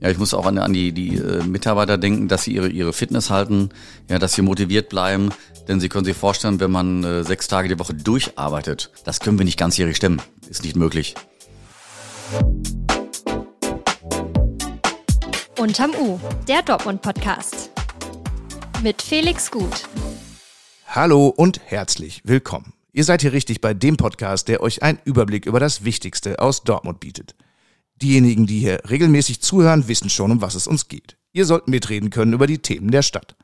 Ja, ich muss auch an, an die, die äh, Mitarbeiter denken, dass sie ihre, ihre Fitness halten, ja, dass sie motiviert bleiben. Denn Sie können sich vorstellen, wenn man äh, sechs Tage die Woche durcharbeitet, das können wir nicht ganzjährig stemmen. Ist nicht möglich. Unterm U, der Dortmund-Podcast. Mit Felix Gut. Hallo und herzlich willkommen. Ihr seid hier richtig bei dem Podcast, der euch einen Überblick über das Wichtigste aus Dortmund bietet. Diejenigen, die hier regelmäßig zuhören, wissen schon, um was es uns geht. Ihr sollt mitreden können über die Themen der Stadt.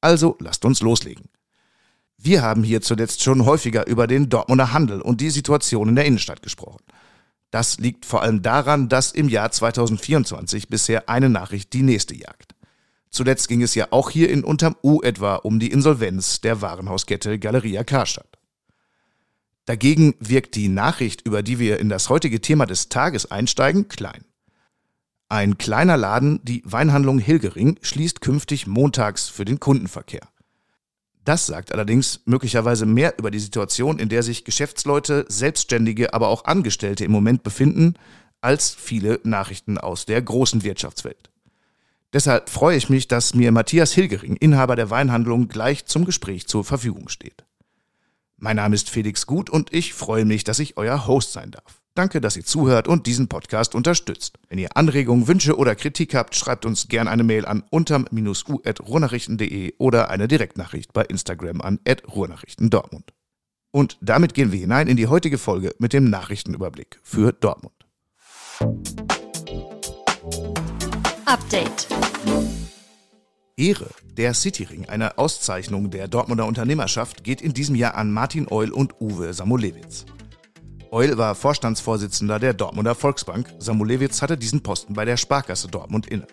Also lasst uns loslegen. Wir haben hier zuletzt schon häufiger über den Dortmunder Handel und die Situation in der Innenstadt gesprochen. Das liegt vor allem daran, dass im Jahr 2024 bisher eine Nachricht die nächste jagt. Zuletzt ging es ja auch hier in Unterm U etwa um die Insolvenz der Warenhauskette Galeria Karstadt. Dagegen wirkt die Nachricht, über die wir in das heutige Thema des Tages einsteigen, klein. Ein kleiner Laden, die Weinhandlung Hilgering, schließt künftig montags für den Kundenverkehr. Das sagt allerdings möglicherweise mehr über die Situation, in der sich Geschäftsleute, Selbstständige, aber auch Angestellte im Moment befinden, als viele Nachrichten aus der großen Wirtschaftswelt. Deshalb freue ich mich, dass mir Matthias Hilgering, Inhaber der Weinhandlung, gleich zum Gespräch zur Verfügung steht. Mein Name ist Felix Gut und ich freue mich, dass ich euer Host sein darf. Danke, dass ihr zuhört und diesen Podcast unterstützt. Wenn ihr Anregungen, Wünsche oder Kritik habt, schreibt uns gerne eine Mail an unterm-u.ruhrnachrichten.de oder eine Direktnachricht bei Instagram an ruhrnachrichtendortmund. Und damit gehen wir hinein in die heutige Folge mit dem Nachrichtenüberblick für Dortmund. Update. Ehre, der Cityring, eine Auszeichnung der Dortmunder Unternehmerschaft, geht in diesem Jahr an Martin Eul und Uwe Samulewitz. Eul war Vorstandsvorsitzender der Dortmunder Volksbank, Samulewitz hatte diesen Posten bei der Sparkasse Dortmund inne.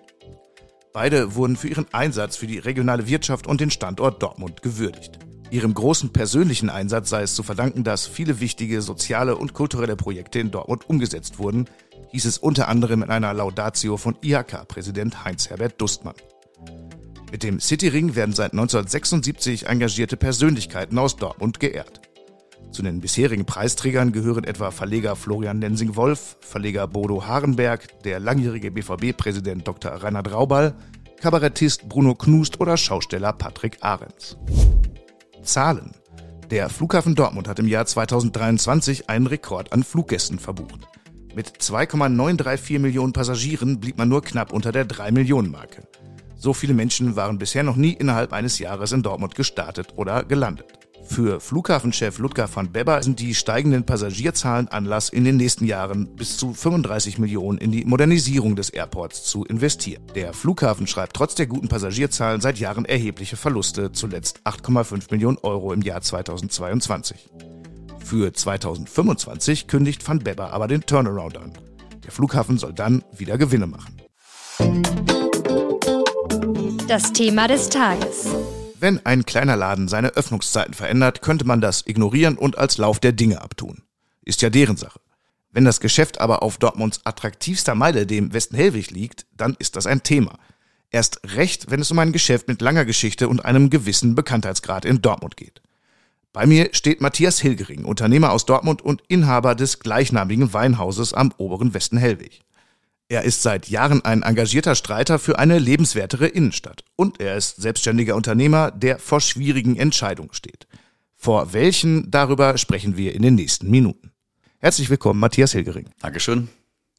Beide wurden für ihren Einsatz für die regionale Wirtschaft und den Standort Dortmund gewürdigt. Ihrem großen persönlichen Einsatz sei es zu verdanken, dass viele wichtige soziale und kulturelle Projekte in Dortmund umgesetzt wurden, hieß es unter anderem in einer Laudatio von IHK-Präsident Heinz-Herbert Dustmann. Mit dem Cityring werden seit 1976 engagierte Persönlichkeiten aus Dortmund geehrt. Zu den bisherigen Preisträgern gehören etwa Verleger Florian Nensing-Wolf, Verleger Bodo Harenberg, der langjährige BVB-Präsident Dr. Reinhard Raubal, Kabarettist Bruno Knust oder Schausteller Patrick Ahrens. Zahlen. Der Flughafen Dortmund hat im Jahr 2023 einen Rekord an Fluggästen verbucht. Mit 2,934 Millionen Passagieren blieb man nur knapp unter der 3 Millionen Marke. So viele Menschen waren bisher noch nie innerhalb eines Jahres in Dortmund gestartet oder gelandet. Für Flughafenchef Ludger van Bebber sind die steigenden Passagierzahlen Anlass, in den nächsten Jahren bis zu 35 Millionen in die Modernisierung des Airports zu investieren. Der Flughafen schreibt trotz der guten Passagierzahlen seit Jahren erhebliche Verluste, zuletzt 8,5 Millionen Euro im Jahr 2022. Für 2025 kündigt van Bebber aber den Turnaround an. Der Flughafen soll dann wieder Gewinne machen. Das Thema des Tages. Wenn ein kleiner Laden seine Öffnungszeiten verändert, könnte man das ignorieren und als Lauf der Dinge abtun. Ist ja deren Sache. Wenn das Geschäft aber auf Dortmunds attraktivster Meile, dem Westenhelwig, liegt, dann ist das ein Thema. Erst recht, wenn es um ein Geschäft mit langer Geschichte und einem gewissen Bekanntheitsgrad in Dortmund geht. Bei mir steht Matthias Hilgering, Unternehmer aus Dortmund und Inhaber des gleichnamigen Weinhauses am oberen Westenhelwig. Er ist seit Jahren ein engagierter Streiter für eine lebenswertere Innenstadt. Und er ist selbstständiger Unternehmer, der vor schwierigen Entscheidungen steht. Vor welchen, darüber sprechen wir in den nächsten Minuten. Herzlich willkommen, Matthias Hilgering. Dankeschön.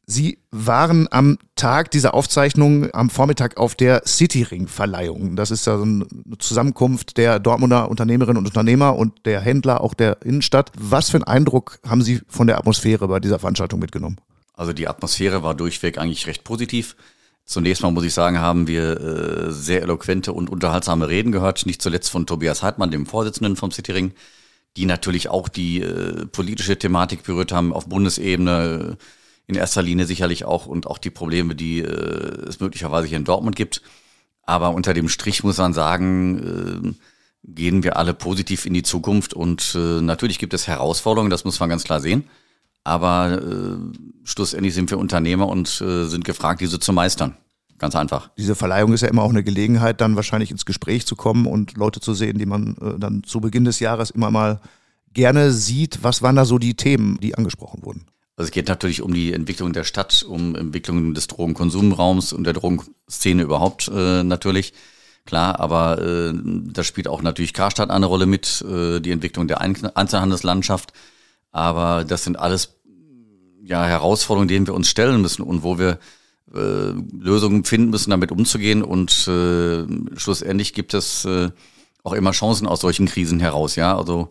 Sie waren am Tag dieser Aufzeichnung am Vormittag auf der Cityring-Verleihung. Das ist ja eine Zusammenkunft der Dortmunder Unternehmerinnen und Unternehmer und der Händler auch der Innenstadt. Was für einen Eindruck haben Sie von der Atmosphäre bei dieser Veranstaltung mitgenommen? Also die Atmosphäre war durchweg eigentlich recht positiv. Zunächst mal muss ich sagen, haben wir äh, sehr eloquente und unterhaltsame Reden gehört, nicht zuletzt von Tobias Heidmann, dem Vorsitzenden vom Cityring, die natürlich auch die äh, politische Thematik berührt haben auf Bundesebene, äh, in erster Linie sicherlich auch und auch die Probleme, die äh, es möglicherweise hier in Dortmund gibt. Aber unter dem Strich muss man sagen, äh, gehen wir alle positiv in die Zukunft und äh, natürlich gibt es Herausforderungen, das muss man ganz klar sehen. Aber äh, schlussendlich sind wir Unternehmer und äh, sind gefragt, diese zu meistern. Ganz einfach. Diese Verleihung ist ja immer auch eine Gelegenheit, dann wahrscheinlich ins Gespräch zu kommen und Leute zu sehen, die man äh, dann zu Beginn des Jahres immer mal gerne sieht. Was waren da so die Themen, die angesprochen wurden? Also es geht natürlich um die Entwicklung der Stadt, um Entwicklung des Drogenkonsumraums und der Drogenszene überhaupt äh, natürlich. Klar, aber äh, da spielt auch natürlich Karstadt eine Rolle mit, äh, die Entwicklung der Einzelhandelslandschaft. Aber das sind alles ja Herausforderungen, denen wir uns stellen müssen und wo wir äh, Lösungen finden müssen, damit umzugehen. Und äh, schlussendlich gibt es äh, auch immer Chancen aus solchen Krisen heraus. Ja, also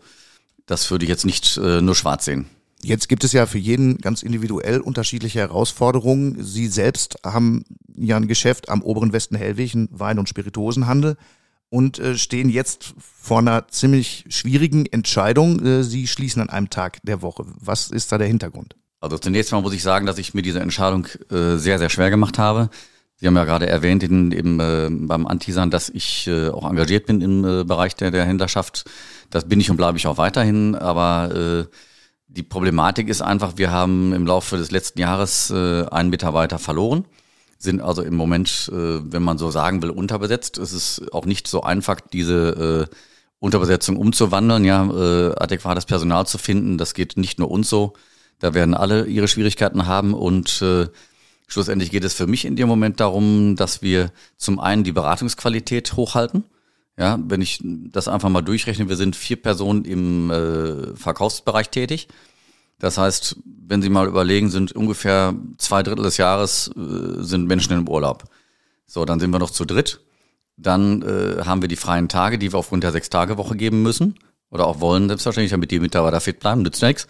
das würde ich jetzt nicht äh, nur schwarz sehen. Jetzt gibt es ja für jeden ganz individuell unterschiedliche Herausforderungen. Sie selbst haben ja ein Geschäft am oberen Westen Hellwig, ein Wein- und Spirituosenhandel und äh, stehen jetzt vor einer ziemlich schwierigen Entscheidung. Äh, Sie schließen an einem Tag der Woche. Was ist da der Hintergrund? Also zunächst mal muss ich sagen, dass ich mir diese Entscheidung äh, sehr, sehr schwer gemacht habe. Sie haben ja gerade erwähnt in, eben, äh, beim Antisan, dass ich äh, auch engagiert bin im äh, Bereich der, der Händlerschaft. Das bin ich und bleibe ich auch weiterhin. Aber äh, die Problematik ist einfach, wir haben im Laufe des letzten Jahres äh, einen Mitarbeiter verloren, sind also im Moment, äh, wenn man so sagen will, unterbesetzt. Es ist auch nicht so einfach, diese äh, Unterbesetzung umzuwandeln, ja, äh, adäquates Personal zu finden. Das geht nicht nur uns so. Da werden alle ihre Schwierigkeiten haben und schlussendlich geht es für mich in dem Moment darum, dass wir zum einen die Beratungsqualität hochhalten. Ja, wenn ich das einfach mal durchrechne, wir sind vier Personen im Verkaufsbereich tätig. Das heißt, wenn Sie mal überlegen, sind ungefähr zwei Drittel des Jahres äh, sind Menschen im Urlaub. So, dann sind wir noch zu dritt. Dann äh, haben wir die freien Tage, die wir aufgrund der Sechs-Tage-Woche geben müssen oder auch wollen, selbstverständlich, damit die Mitarbeiter fit bleiben, nützt nichts.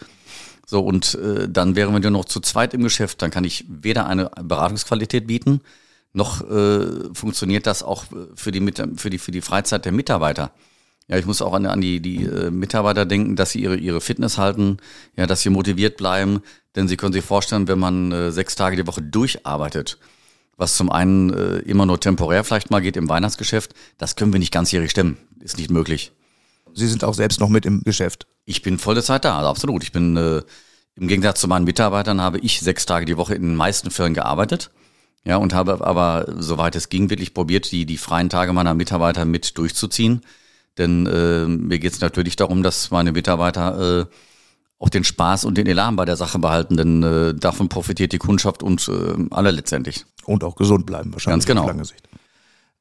So, und äh, dann wären wir nur noch zu zweit im Geschäft, dann kann ich weder eine Beratungsqualität bieten, noch äh, funktioniert das auch für die, für, die, für die Freizeit der Mitarbeiter. Ja, ich muss auch an, an die, die äh, Mitarbeiter denken, dass sie ihre, ihre Fitness halten, ja, dass sie motiviert bleiben. Denn Sie können sich vorstellen, wenn man äh, sechs Tage die Woche durcharbeitet, was zum einen äh, immer nur temporär vielleicht mal geht im Weihnachtsgeschäft, das können wir nicht ganzjährig stemmen. Ist nicht möglich. Sie sind auch selbst noch mit im Geschäft. Ich bin volle Zeit da, also absolut. Ich bin äh, im Gegensatz zu meinen Mitarbeitern habe ich sechs Tage die Woche in den meisten Fällen gearbeitet. Ja, und habe aber, soweit es ging, wirklich probiert, die, die freien Tage meiner Mitarbeiter mit durchzuziehen. Denn äh, mir geht es natürlich darum, dass meine Mitarbeiter äh, auch den Spaß und den Elan bei der Sache behalten, denn äh, davon profitiert die Kundschaft und äh, alle letztendlich. Und auch gesund bleiben wahrscheinlich Ganz genau. auf lange Sicht.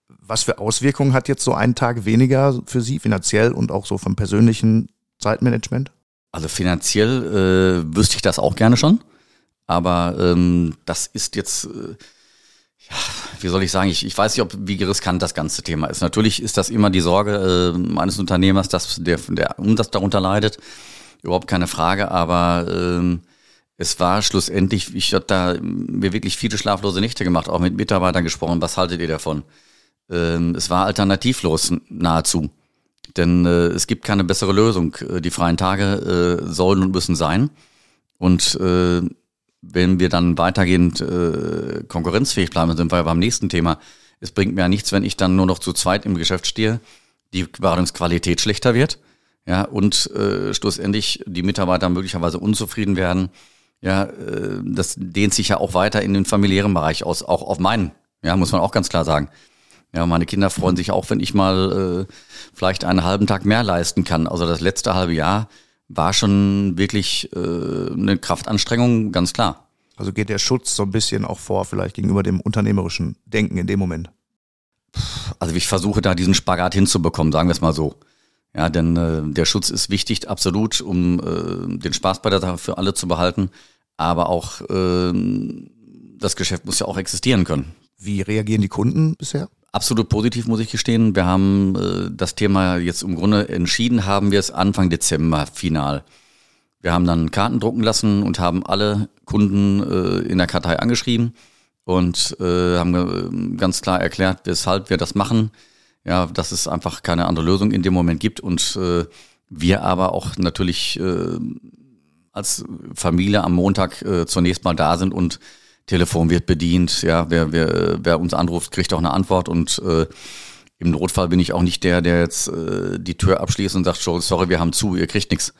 Was für Auswirkungen hat jetzt so ein Tag weniger für Sie finanziell und auch so vom persönlichen Zeitmanagement? Also finanziell äh, wüsste ich das auch gerne schon, aber ähm, das ist jetzt äh, wie soll ich sagen, ich, ich weiß nicht, ob wie riskant das ganze Thema ist. Natürlich ist das immer die Sorge äh, eines Unternehmers, dass der, der Umsatz darunter leidet. Überhaupt keine Frage, aber ähm, es war schlussendlich, ich habe da mir wirklich viele schlaflose Nächte gemacht, auch mit Mitarbeitern gesprochen. Was haltet ihr davon? Ähm, es war alternativlos nahezu. Denn äh, es gibt keine bessere Lösung. Äh, die freien Tage äh, sollen und müssen sein. Und äh, wenn wir dann weitergehend äh, konkurrenzfähig bleiben, sind wir beim nächsten Thema. Es bringt mir ja nichts, wenn ich dann nur noch zu zweit im Geschäft stehe, die Beratungsqualität schlechter wird, ja, und äh, schlussendlich die Mitarbeiter möglicherweise unzufrieden werden. Ja, äh, das dehnt sich ja auch weiter in den familiären Bereich aus, auch auf meinen, ja, muss man auch ganz klar sagen. Ja, meine Kinder freuen sich auch, wenn ich mal äh, vielleicht einen halben Tag mehr leisten kann. Also das letzte halbe Jahr war schon wirklich äh, eine Kraftanstrengung, ganz klar. Also geht der Schutz so ein bisschen auch vor, vielleicht gegenüber dem unternehmerischen Denken in dem Moment? Also ich versuche da diesen Spagat hinzubekommen, sagen wir es mal so. Ja, denn äh, der Schutz ist wichtig, absolut, um äh, den Spaß bei der Sache für alle zu behalten. Aber auch äh, das Geschäft muss ja auch existieren können. Wie reagieren die Kunden bisher? Absolut positiv, muss ich gestehen. Wir haben äh, das Thema jetzt im Grunde entschieden, haben wir es Anfang Dezember final. Wir haben dann Karten drucken lassen und haben alle Kunden äh, in der Kartei angeschrieben und äh, haben äh, ganz klar erklärt, weshalb wir das machen. Ja, dass es einfach keine andere Lösung in dem Moment gibt und äh, wir aber auch natürlich äh, als Familie am Montag äh, zunächst mal da sind und Telefon wird bedient, ja, wer, wer, wer uns anruft, kriegt auch eine Antwort und äh, im Notfall bin ich auch nicht der, der jetzt äh, die Tür abschließt und sagt, sorry, wir haben zu, ihr kriegt nichts.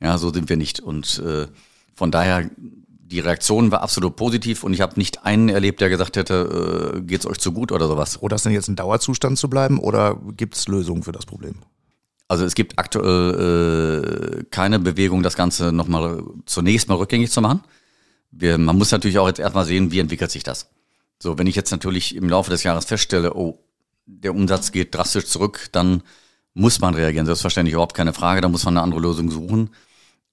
Ja, so sind wir nicht. Und äh, von daher, die Reaktion war absolut positiv und ich habe nicht einen erlebt, der gesagt hätte, äh, geht's euch zu gut oder sowas. Oder ist denn jetzt ein Dauerzustand zu bleiben oder gibt es Lösungen für das Problem? Also es gibt aktuell äh, keine Bewegung, das Ganze nochmal zunächst mal rückgängig zu machen. Wir, man muss natürlich auch jetzt erstmal sehen, wie entwickelt sich das. So, wenn ich jetzt natürlich im Laufe des Jahres feststelle, oh, der Umsatz geht drastisch zurück, dann muss man reagieren. Selbstverständlich überhaupt keine Frage, da muss man eine andere Lösung suchen.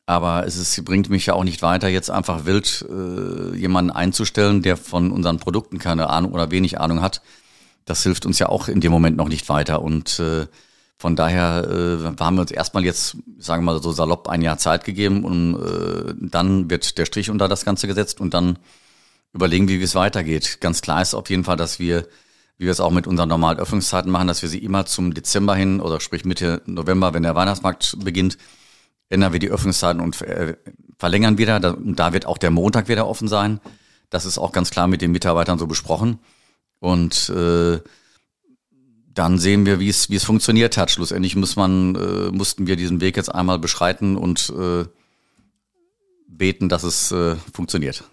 Aber es ist, bringt mich ja auch nicht weiter, jetzt einfach wild äh, jemanden einzustellen, der von unseren Produkten keine Ahnung oder wenig Ahnung hat. Das hilft uns ja auch in dem Moment noch nicht weiter. Und äh, von daher äh, haben wir uns erstmal jetzt, sagen wir mal so salopp, ein Jahr Zeit gegeben und äh, dann wird der Strich unter das Ganze gesetzt und dann überlegen, wie es weitergeht. Ganz klar ist auf jeden Fall, dass wir, wie wir es auch mit unseren normalen Öffnungszeiten machen, dass wir sie immer zum Dezember hin oder sprich Mitte November, wenn der Weihnachtsmarkt beginnt, ändern wir die Öffnungszeiten und äh, verlängern wieder. Da, da wird auch der Montag wieder offen sein. Das ist auch ganz klar mit den Mitarbeitern so besprochen. Und äh, dann sehen wir, wie es wie es funktioniert hat. Schlussendlich muss man äh, mussten wir diesen Weg jetzt einmal beschreiten und äh, beten, dass es äh, funktioniert.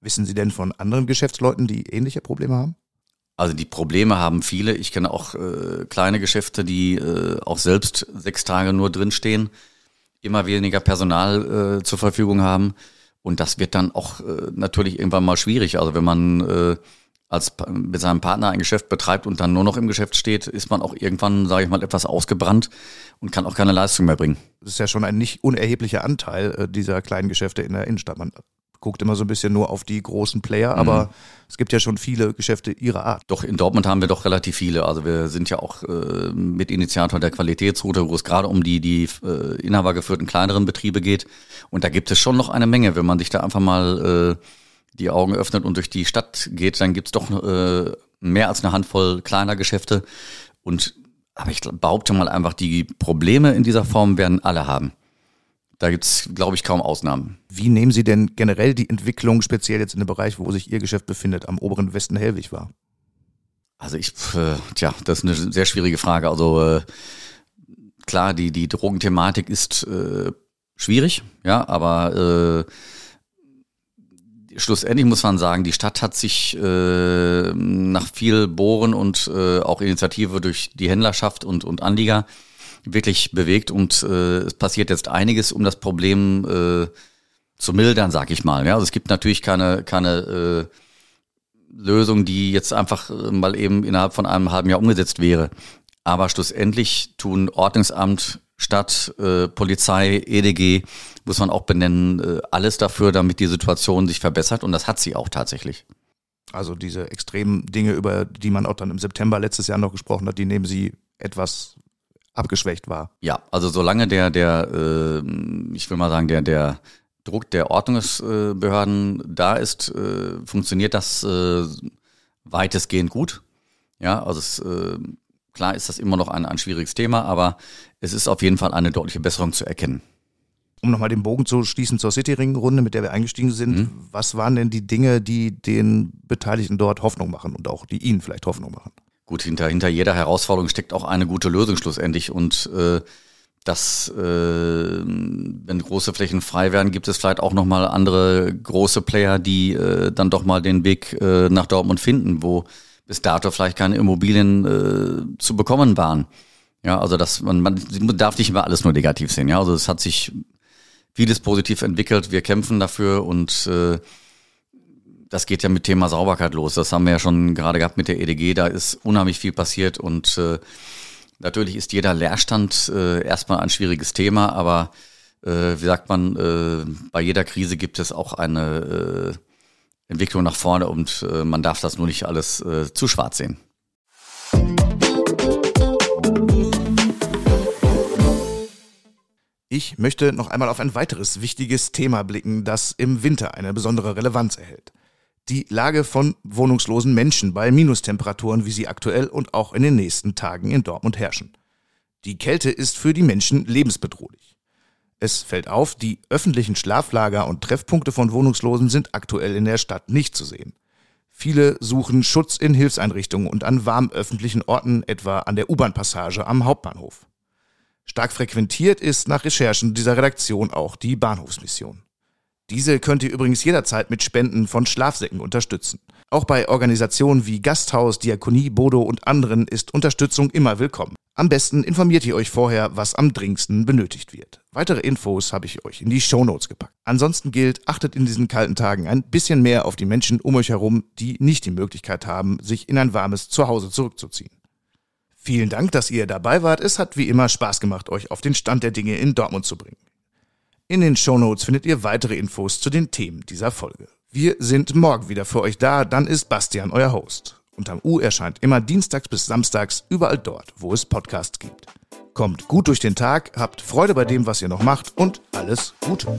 Wissen Sie denn von anderen Geschäftsleuten, die ähnliche Probleme haben? Also die Probleme haben viele. Ich kenne auch äh, kleine Geschäfte, die äh, auch selbst sechs Tage nur drinstehen, immer weniger Personal äh, zur Verfügung haben. Und das wird dann auch äh, natürlich irgendwann mal schwierig. Also wenn man äh, als mit seinem Partner ein Geschäft betreibt und dann nur noch im Geschäft steht, ist man auch irgendwann, sage ich mal, etwas ausgebrannt und kann auch keine Leistung mehr bringen. Das ist ja schon ein nicht unerheblicher Anteil äh, dieser kleinen Geschäfte in der Innenstadt. Man guckt immer so ein bisschen nur auf die großen Player, aber mhm. es gibt ja schon viele Geschäfte ihrer Art. Doch, in Dortmund haben wir doch relativ viele. Also wir sind ja auch äh, Mitinitiator der Qualitätsroute, wo es gerade um die, die äh, inhabergeführten kleineren Betriebe geht. Und da gibt es schon noch eine Menge, wenn man sich da einfach mal äh, die Augen öffnet und durch die Stadt geht, dann gibt's doch äh, mehr als eine Handvoll kleiner Geschäfte. Und aber ich behaupte mal einfach, die Probleme in dieser Form werden alle haben. Da gibt's, glaube ich, kaum Ausnahmen. Wie nehmen Sie denn generell die Entwicklung, speziell jetzt in dem Bereich, wo sich Ihr Geschäft befindet, am oberen Westen Hellwig wahr? Also ich, äh, tja, das ist eine sehr schwierige Frage. Also äh, klar, die, die Drogenthematik ist äh, schwierig, ja, aber äh, schlussendlich muss man sagen, die Stadt hat sich äh, nach viel Bohren und äh, auch Initiative durch die Händlerschaft und, und Anlieger wirklich bewegt und äh, es passiert jetzt einiges, um das Problem äh, zu mildern, sag ich mal. Ja, also es gibt natürlich keine, keine äh, Lösung, die jetzt einfach äh, mal eben innerhalb von einem halben Jahr umgesetzt wäre. Aber schlussendlich tun Ordnungsamt, Stadt, äh, Polizei, EDG, muss man auch benennen, äh, alles dafür, damit die Situation sich verbessert und das hat sie auch tatsächlich. Also diese extremen Dinge, über die man auch dann im September letztes Jahr noch gesprochen hat, die nehmen Sie etwas abgeschwächt wahr. Ja, also solange der, der, äh, ich will mal sagen, der, der Druck der Ordnungsbehörden da ist, äh, funktioniert das äh, weitestgehend gut. Ja, also es, äh, klar ist das immer noch ein, ein schwieriges Thema, aber es ist auf jeden Fall eine deutliche Besserung zu erkennen um nochmal den Bogen zu schließen zur City-Ring-Runde, mit der wir eingestiegen sind, mhm. was waren denn die Dinge, die den Beteiligten dort Hoffnung machen und auch die ihnen vielleicht Hoffnung machen? Gut, hinter, hinter jeder Herausforderung steckt auch eine gute Lösung schlussendlich und äh, dass, äh, wenn große Flächen frei werden, gibt es vielleicht auch nochmal andere große Player, die äh, dann doch mal den Weg äh, nach Dortmund finden, wo bis dato vielleicht keine Immobilien äh, zu bekommen waren. Ja, also das, man, man darf nicht immer alles nur negativ sehen. Ja, also es hat sich vieles positiv entwickelt. Wir kämpfen dafür und äh, das geht ja mit Thema Sauberkeit los. Das haben wir ja schon gerade gehabt mit der EDG. Da ist unheimlich viel passiert und äh, natürlich ist jeder Leerstand äh, erstmal ein schwieriges Thema, aber äh, wie sagt man, äh, bei jeder Krise gibt es auch eine äh, Entwicklung nach vorne und äh, man darf das nur nicht alles äh, zu schwarz sehen. Ich möchte noch einmal auf ein weiteres wichtiges Thema blicken, das im Winter eine besondere Relevanz erhält. Die Lage von wohnungslosen Menschen bei Minustemperaturen, wie sie aktuell und auch in den nächsten Tagen in Dortmund herrschen. Die Kälte ist für die Menschen lebensbedrohlich. Es fällt auf, die öffentlichen Schlaflager und Treffpunkte von Wohnungslosen sind aktuell in der Stadt nicht zu sehen. Viele suchen Schutz in Hilfseinrichtungen und an warm öffentlichen Orten, etwa an der U-Bahn-Passage am Hauptbahnhof. Stark frequentiert ist nach Recherchen dieser Redaktion auch die Bahnhofsmission. Diese könnt ihr übrigens jederzeit mit Spenden von Schlafsäcken unterstützen. Auch bei Organisationen wie Gasthaus, Diakonie, Bodo und anderen ist Unterstützung immer willkommen. Am besten informiert ihr euch vorher, was am dringendsten benötigt wird. Weitere Infos habe ich euch in die Shownotes gepackt. Ansonsten gilt, achtet in diesen kalten Tagen ein bisschen mehr auf die Menschen um euch herum, die nicht die Möglichkeit haben, sich in ein warmes Zuhause zurückzuziehen. Vielen Dank, dass ihr dabei wart. Es hat wie immer Spaß gemacht, euch auf den Stand der Dinge in Dortmund zu bringen. In den Shownotes findet ihr weitere Infos zu den Themen dieser Folge. Wir sind morgen wieder für euch da, dann ist Bastian euer Host. Unterm U erscheint immer dienstags bis samstags überall dort, wo es Podcasts gibt. Kommt gut durch den Tag, habt Freude bei dem, was ihr noch macht und alles Gute.